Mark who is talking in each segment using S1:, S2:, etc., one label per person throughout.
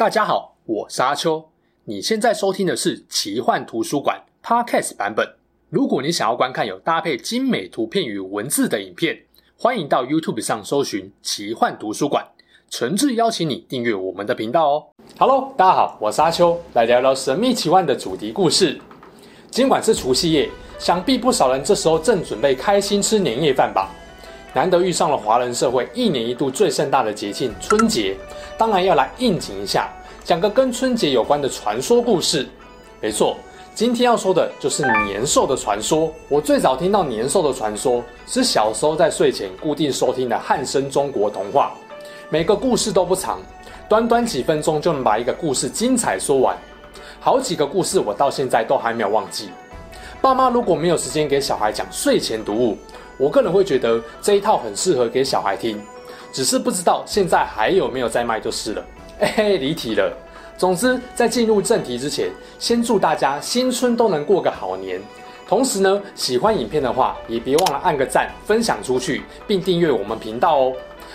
S1: 大家好，我是阿秋。你现在收听的是奇幻图书馆 Podcast 版本。如果你想要观看有搭配精美图片与文字的影片，欢迎到 YouTube 上搜寻奇幻图书馆。诚挚邀请你订阅我们的频道哦。Hello，大家好，我是阿秋，来聊聊神秘奇幻的主题故事。尽管是除夕夜，想必不少人这时候正准备开心吃年夜饭吧。难得遇上了华人社会一年一度最盛大的节庆春节，当然要来应景一下，讲个跟春节有关的传说故事。没错，今天要说的就是年兽的传说。我最早听到年兽的传说，是小时候在睡前固定收听的汉声中国童话，每个故事都不长，短短几分钟就能把一个故事精彩说完。好几个故事我到现在都还没有忘记。爸妈如果没有时间给小孩讲睡前读物，我个人会觉得这一套很适合给小孩听，只是不知道现在还有没有在卖就是了。嘿嘿，离题了。总之，在进入正题之前，先祝大家新春都能过个好年。同时呢，喜欢影片的话，也别忘了按个赞、分享出去，并订阅我们频道哦。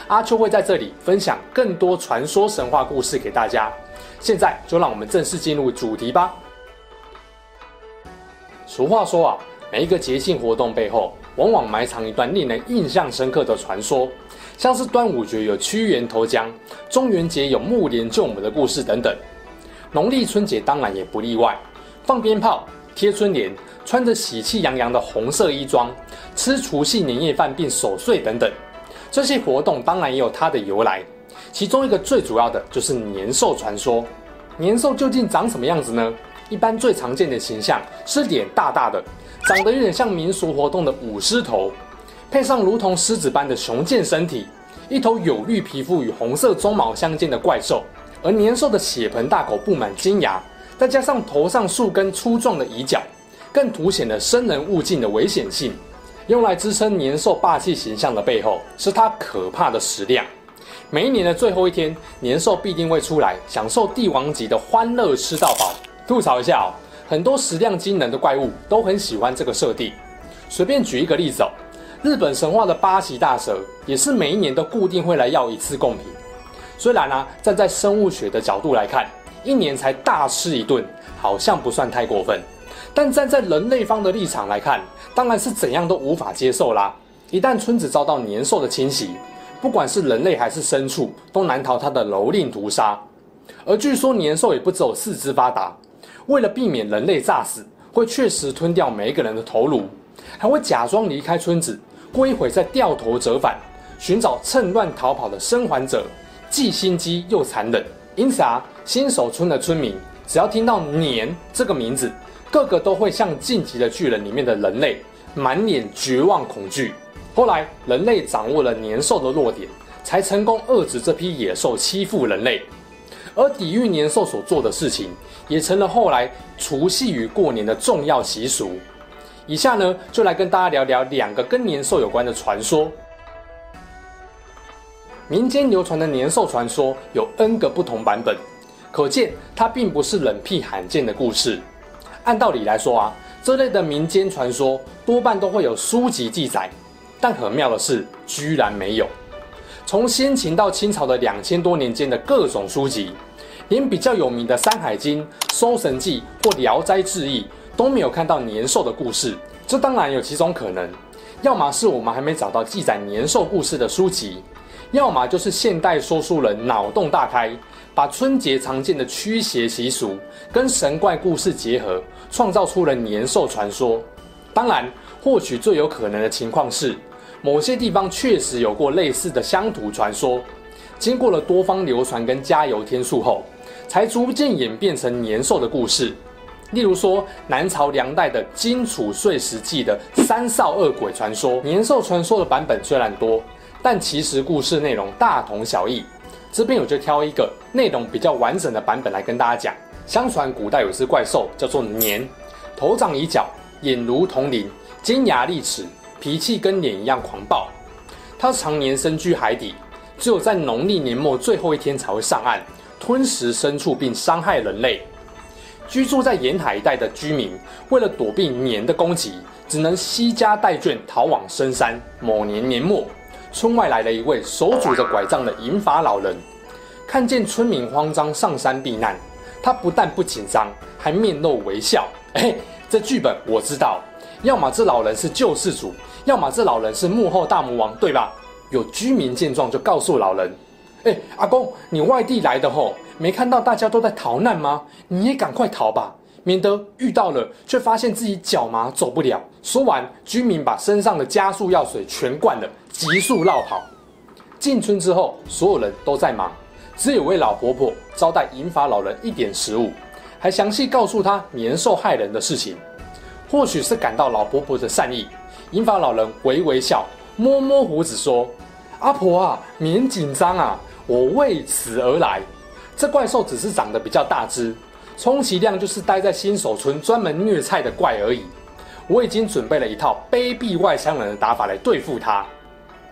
S1: 阿秋会在这里分享更多传说神话故事给大家。现在就让我们正式进入主题吧。俗话说啊，每一个节庆活动背后，往往埋藏一段令人印象深刻的传说，像是端午节有屈原投江，中元节有木莲救母的故事等等。农历春节当然也不例外，放鞭炮、贴春联、穿着喜气洋洋的红色衣装、吃除夕年夜饭并守岁等等，这些活动当然也有它的由来。其中一个最主要的就是年兽传说。年兽究竟长什么样子呢？一般最常见的形象是脸大大的。长得有点像民俗活动的舞狮头，配上如同狮子般的雄健身体，一头有绿皮肤与红色鬃毛相间的怪兽。而年兽的血盆大口布满金牙，再加上头上数根粗壮的犄角，更凸显了生人勿近的危险性。用来支撑年兽霸气形象的背后，是它可怕的食量。每一年的最后一天，年兽必定会出来，享受帝王级的欢乐吃到饱。吐槽一下哦。很多食量惊人的怪物都很喜欢这个设定。随便举一个例子哦，日本神话的八岐大蛇也是每一年都固定会来要一次贡品。虽然呢、站在生物学的角度来看，一年才大吃一顿，好像不算太过分。但站在人类方的立场来看，当然是怎样都无法接受啦。一旦村子遭到年兽的侵袭，不管是人类还是牲畜，都难逃它的蹂躏屠杀。而据说年兽也不只有四肢发达。为了避免人类诈死，会确实吞掉每一个人的头颅，还会假装离开村子，过一会再掉头折返，寻找趁乱逃跑的生还者，既心机又残忍。因此啊，新手村的村民只要听到“年”这个名字，个个都会像《进击的巨人》里面的人类，满脸绝望恐惧。后来人类掌握了年兽的弱点，才成功遏制这批野兽欺负人类。而抵御年兽所做的事情，也成了后来除夕与过年的重要习俗。以下呢，就来跟大家聊聊两个跟年兽有关的传说。民间流传的年兽传说有 N 个不同版本，可见它并不是冷僻罕见的故事。按道理来说啊，这类的民间传说多半都会有书籍记载，但很妙的是，居然没有。从先秦到清朝的两千多年间的各种书籍，连比较有名的《山海经》《搜神记》或《聊斋志异》都没有看到年兽的故事。这当然有几种可能：要么是我们还没找到记载年兽故事的书籍，要么就是现代说书人脑洞大开，把春节常见的驱邪习俗跟神怪故事结合，创造出了年兽传说。当然，或许最有可能的情况是。某些地方确实有过类似的乡土传说，经过了多方流传跟加油添醋后，才逐渐演变成年兽的故事。例如说，南朝梁代的《荆楚岁时记》的三少恶鬼传说，年兽传说的版本虽然多，但其实故事内容大同小异。这边我就挑一个内容比较完整的版本来跟大家讲。相传古代有只怪兽叫做年，头长犄角，眼如铜铃，尖牙利齿。脾气跟脸一样狂暴，他常年深居海底，只有在农历年末最后一天才会上岸，吞食牲畜并伤害人类。居住在沿海一带的居民，为了躲避年的攻击，只能惜家带眷逃往深山。某年年末，村外来了一位手拄着拐杖的银发老人，看见村民慌张上山避难，他不但不紧张，还面露微笑。哎，这剧本我知道，要么这老人是救世主，要么这老人是幕后大魔王，对吧？有居民见状就告诉老人：“哎，阿公，你外地来的吼，没看到大家都在逃难吗？你也赶快逃吧。”免得遇到了，却发现自己脚麻走不了。说完，居民把身上的加速药水全灌了，急速绕跑。进村之后，所有人都在忙，只有位老婆婆招待银发老人一点食物，还详细告诉他年兽害人的事情。或许是感到老婆婆的善意，银发老人微微笑，摸摸胡子说：“阿婆啊，免紧张啊，我为此而来。这怪兽只是长得比较大只。”充其量就是待在新手村专门虐菜的怪而已。我已经准备了一套卑鄙外乡人的打法来对付他。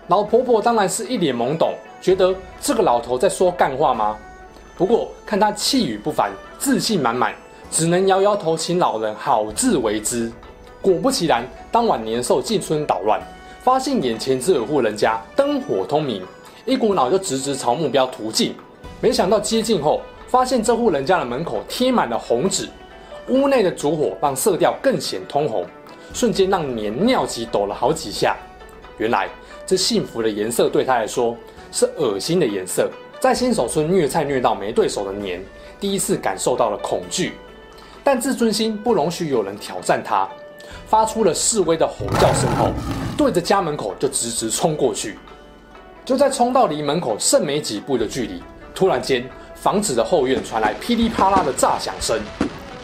S1: 老婆婆当然是一脸懵懂，觉得这个老头在说干话吗？不过看他气宇不凡，自信满满，只能摇摇头，请老人好自为之。果不其然，当晚年兽进村捣乱，发现眼前这户人家灯火通明，一股脑就直直朝目标突进。没想到接近后，发现这户人家的门口贴满了红纸，屋内的烛火让色调更显通红，瞬间让年尿急抖了好几下。原来这幸福的颜色对他来说是恶心的颜色。在新手村虐菜虐到没对手的年，第一次感受到了恐惧，但自尊心不容许有人挑战他，发出了示威的吼叫声后，对着家门口就直直冲过去。就在冲到离门口剩没几步的距离，突然间。房子的后院传来噼里啪啦的炸响声，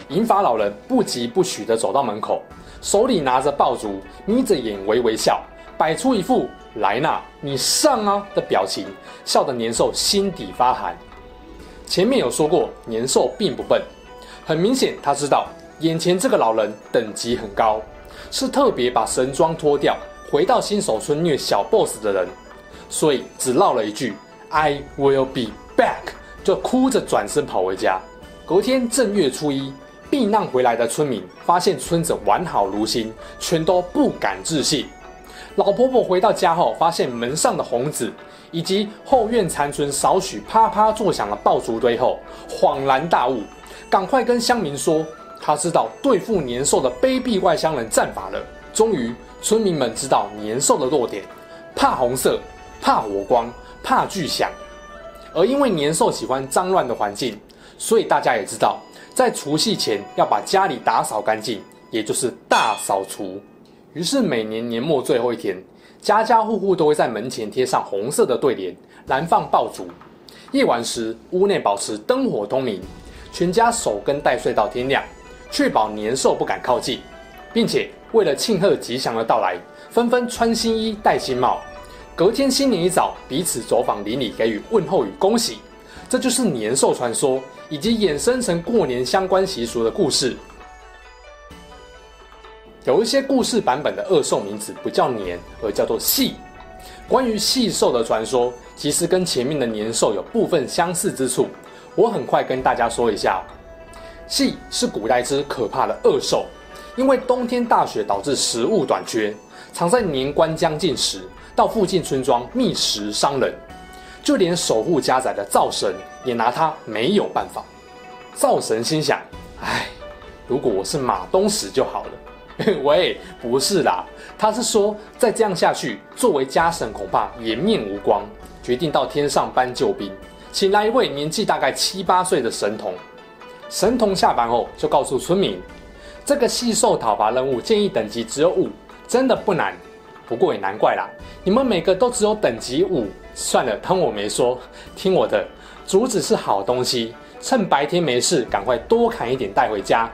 S1: 银发老人不疾不徐地走到门口，手里拿着爆竹，眯着眼微微笑，摆出一副“来呐，你上啊”的表情，笑得年兽心底发寒。前面有说过，年兽并不笨，很明显他知道眼前这个老人等级很高，是特别把神装脱掉，回到新手村虐小 boss 的人，所以只唠了一句 “I will be back”。就哭着转身跑回家。隔天正月初一，避难回来的村民发现村子完好如新，全都不敢置信。老婆婆回到家后，发现门上的红纸以及后院残存少许啪啪作响的爆竹堆后，恍然大悟，赶快跟乡民说，他知道对付年兽的卑鄙外乡人战法了。终于，村民们知道年兽的弱点：怕红色，怕火光，怕巨响。而因为年兽喜欢脏乱的环境，所以大家也知道，在除夕前要把家里打扫干净，也就是大扫除。于是每年年末最后一天，家家户户都会在门前贴上红色的对联，燃放爆竹。夜晚时，屋内保持灯火通明，全家守更待睡到天亮，确保年兽不敢靠近，并且为了庆贺吉祥的到来，纷纷穿新衣、戴新帽。隔天新年一早，彼此走访邻里，给予问候与恭喜。这就是年兽传说以及衍生成过年相关习俗的故事。有一些故事版本的恶兽名字不叫年，而叫做细。关于细兽的传说，其实跟前面的年兽有部分相似之处。我很快跟大家说一下。细是古代之可怕的恶兽，因为冬天大雪导致食物短缺，常在年关将近时。到附近村庄觅食伤人，就连守护家宅的灶神也拿他没有办法。灶神心想：哎，如果我是马东石就好了。喂，不是啦，他是说再这样下去，作为家神恐怕颜面无光，决定到天上搬救兵，请来一位年纪大概七八岁的神童。神童下班后就告诉村民，这个细兽讨伐任务建议等级只有五，真的不难。不过也难怪啦，你们每个都只有等级五，算了，当我没说，听我的。竹子是好东西，趁白天没事，赶快多砍一点带回家。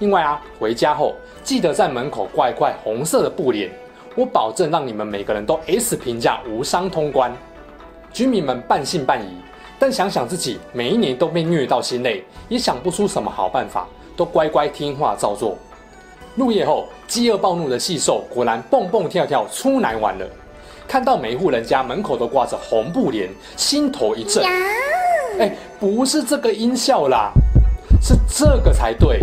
S1: 另外啊，回家后记得在门口挂一块红色的布帘，我保证让你们每个人都 S 评价无伤通关。居民们半信半疑，但想想自己每一年都被虐到心累，也想不出什么好办法，都乖乖听话照做。入夜后，饥饿暴怒的细兽果然蹦蹦跳跳出来玩了。看到每户人家门口都挂着红布帘，心头一震。哎，不是这个音效啦，是这个才对。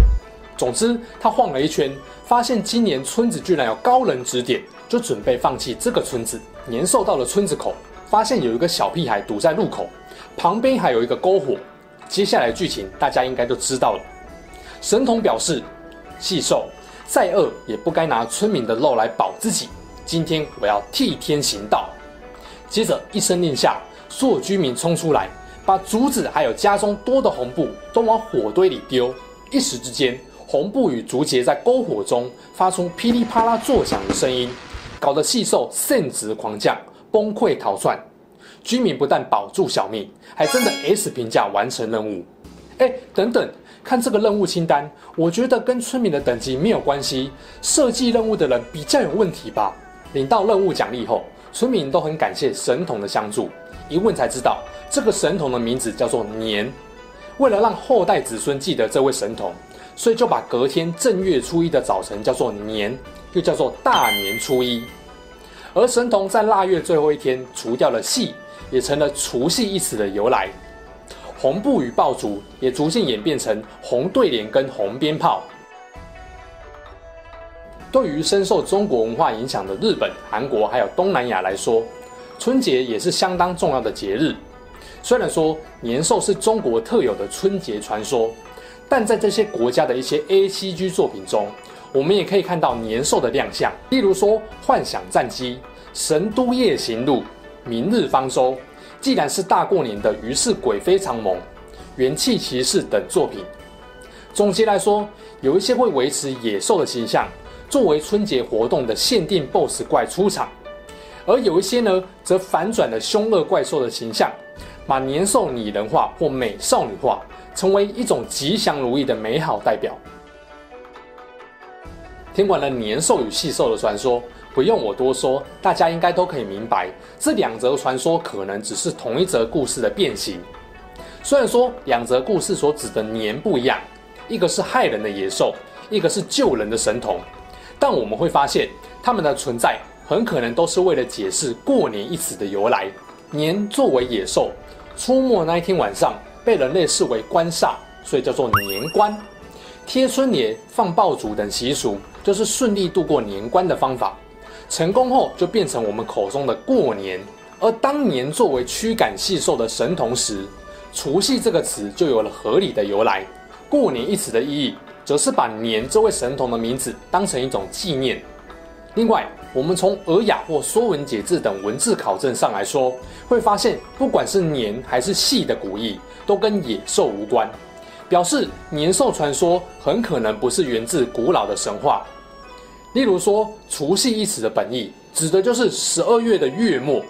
S1: 总之，他晃了一圈，发现今年村子居然有高人指点，就准备放弃这个村子。年兽到了村子口，发现有一个小屁孩堵在路口，旁边还有一个篝火。接下来剧情大家应该都知道了。神童表示，细兽再饿也不该拿村民的肉来饱自己。今天我要替天行道。接着一声令下，所有居民冲出来，把竹子还有家中多的红布都往火堆里丢。一时之间，红布与竹节在篝火中发出噼里啪啦作响的声音，搞得细兽兴致狂降，崩溃逃窜。居民不但保住小命，还真的 S 评价完成任务。哎，等等，看这个任务清单，我觉得跟村民的等级没有关系，设计任务的人比较有问题吧？领到任务奖励后，村民都很感谢神童的相助。一问才知道，这个神童的名字叫做年。为了让后代子孙记得这位神童，所以就把隔天正月初一的早晨叫做年，又叫做大年初一。而神童在腊月最后一天除掉了戏。也成了除夕一词的由来，红布与爆竹也逐渐演变成红对联跟红鞭炮。对于深受中国文化影响的日本、韩国还有东南亚来说，春节也是相当重要的节日。虽然说年兽是中国特有的春节传说，但在这些国家的一些 ACG 作品中，我们也可以看到年兽的亮相，例如说《幻想战机》《神都夜行录》。明日方舟，既然是大过年的，于是鬼非常萌，元气骑士等作品。总结来说，有一些会维持野兽的形象，作为春节活动的限定 BOSS 怪出场；而有一些呢，则反转了凶恶怪兽的形象，把年兽拟人化或美少女化，成为一种吉祥如意的美好代表。听完了年兽与细兽的传说。不用我多说，大家应该都可以明白，这两则传说可能只是同一则故事的变形。虽然说两则故事所指的年不一样，一个是害人的野兽，一个是救人的神童，但我们会发现，他们的存在很可能都是为了解释“过年”一词的由来。年作为野兽，出没那一天晚上被人类视为官煞，所以叫做年关。贴春联、放爆竹等习俗，就是顺利度过年关的方法。成功后就变成我们口中的过年，而当年作为驱赶细兽的神童时，除夕这个词就有了合理的由来。过年一词的意义，则是把年这位神童的名字当成一种纪念。另外，我们从《尔雅》或《说文解字》等文字考证上来说，会发现不管是年还是夕的古义，都跟野兽无关，表示年兽传说很可能不是源自古老的神话。例如说，除夕一词的本意指的就是十二月的月末。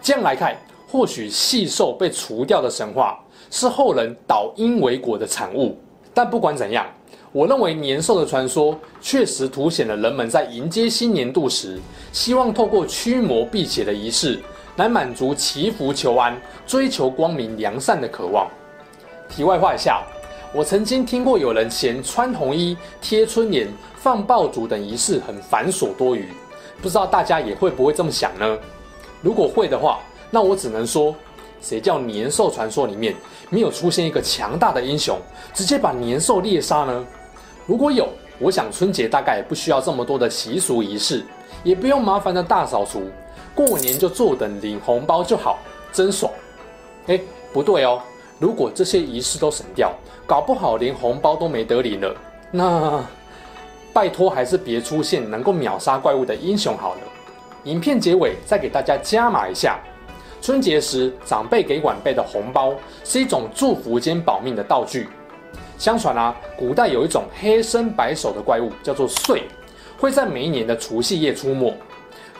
S1: 这样来看，或许细兽被除掉的神话是后人倒因为果的产物。但不管怎样，我认为年兽的传说确实凸显了人们在迎接新年度时，希望透过驱魔辟邪的仪式来满足祈福求安、追求光明良善的渴望。题外话一下，我曾经听过有人嫌穿红衣、贴春联。放爆竹等仪式很繁琐多余，不知道大家也会不会这么想呢？如果会的话，那我只能说，谁叫年兽传说里面没有出现一个强大的英雄，直接把年兽猎杀呢？如果有，我想春节大概不需要这么多的习俗仪式，也不用麻烦的大扫除，过年就坐等领红包就好，真爽。哎，不对哦，如果这些仪式都省掉，搞不好连红包都没得领了，那……拜托，还是别出现能够秒杀怪物的英雄好了。影片结尾再给大家加码一下：春节时长辈给晚辈的红包是一种祝福兼保命的道具。相传啊，古代有一种黑身白手的怪物叫做祟，会在每一年的除夕夜出没，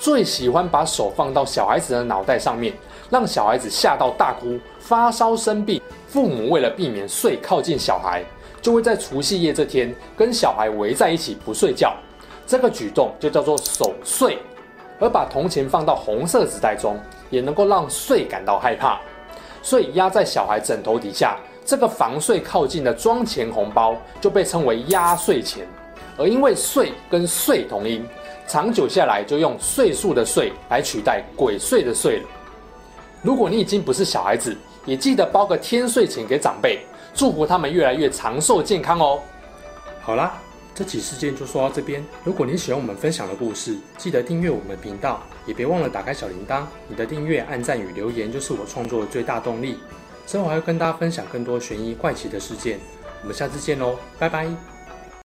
S1: 最喜欢把手放到小孩子的脑袋上面，让小孩子吓到大哭、发烧生病。父母为了避免睡靠近小孩。就会在除夕夜这天跟小孩围在一起不睡觉，这个举动就叫做守岁。而把铜钱放到红色纸袋中，也能够让睡感到害怕。所以压在小孩枕头底下，这个防睡靠近的装钱红包就被称为压岁钱。而因为岁跟岁同音，长久下来就用岁数的岁来取代鬼祟的岁了。如果你已经不是小孩子，也记得包个天岁钱给长辈。祝福他们越来越长寿健康哦！好啦，这起事件就说到这边。如果你喜欢我们分享的故事，记得订阅我们频道，也别忘了打开小铃铛。你的订阅、按赞与留言就是我创作的最大动力。之后还会跟大家分享更多悬疑怪奇的事件。我们下次见喽，拜拜。